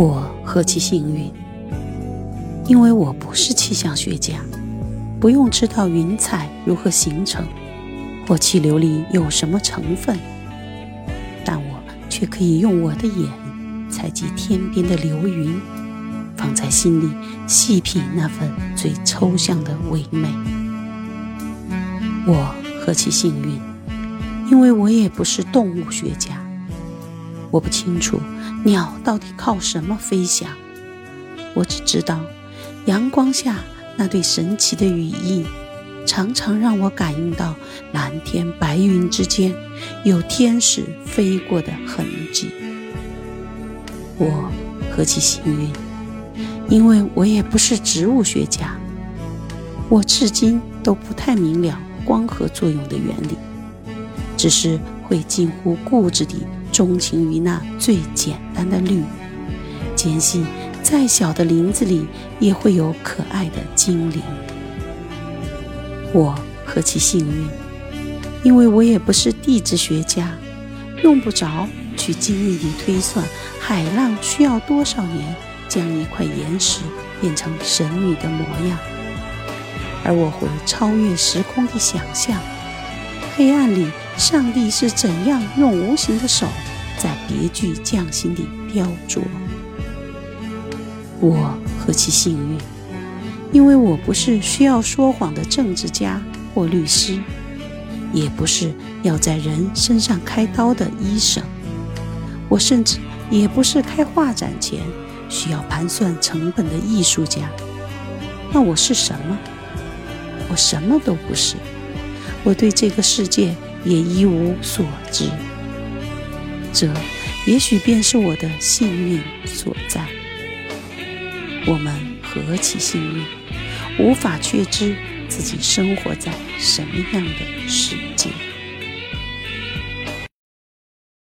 我何其幸运，因为我不是气象学家，不用知道云彩如何形成，或气流里有什么成分，但我却可以用我的眼采集天边的流云，放在心里细品那份最抽象的唯美。我何其幸运，因为我也不是动物学家。我不清楚鸟到底靠什么飞翔，我只知道阳光下那对神奇的羽翼，常常让我感应到蓝天白云之间有天使飞过的痕迹。我何其幸运，因为我也不是植物学家，我至今都不太明了光合作用的原理，只是会近乎固执地。钟情于那最简单的绿，坚信再小的林子里也会有可爱的精灵。我何其幸运，因为我也不是地质学家，用不着去精密地推算海浪需要多少年将一块岩石变成神女的模样，而我会超越时空的想象。黑暗里，上帝是怎样用无形的手在别具匠心地雕琢？我何其幸运，因为我不是需要说谎的政治家或律师，也不是要在人身上开刀的医生，我甚至也不是开画展前需要盘算成本的艺术家。那我是什么？我什么都不是。我对这个世界也一无所知，这也许便是我的幸运所在。我们何其幸运，无法确知自己生活在什么样的世界。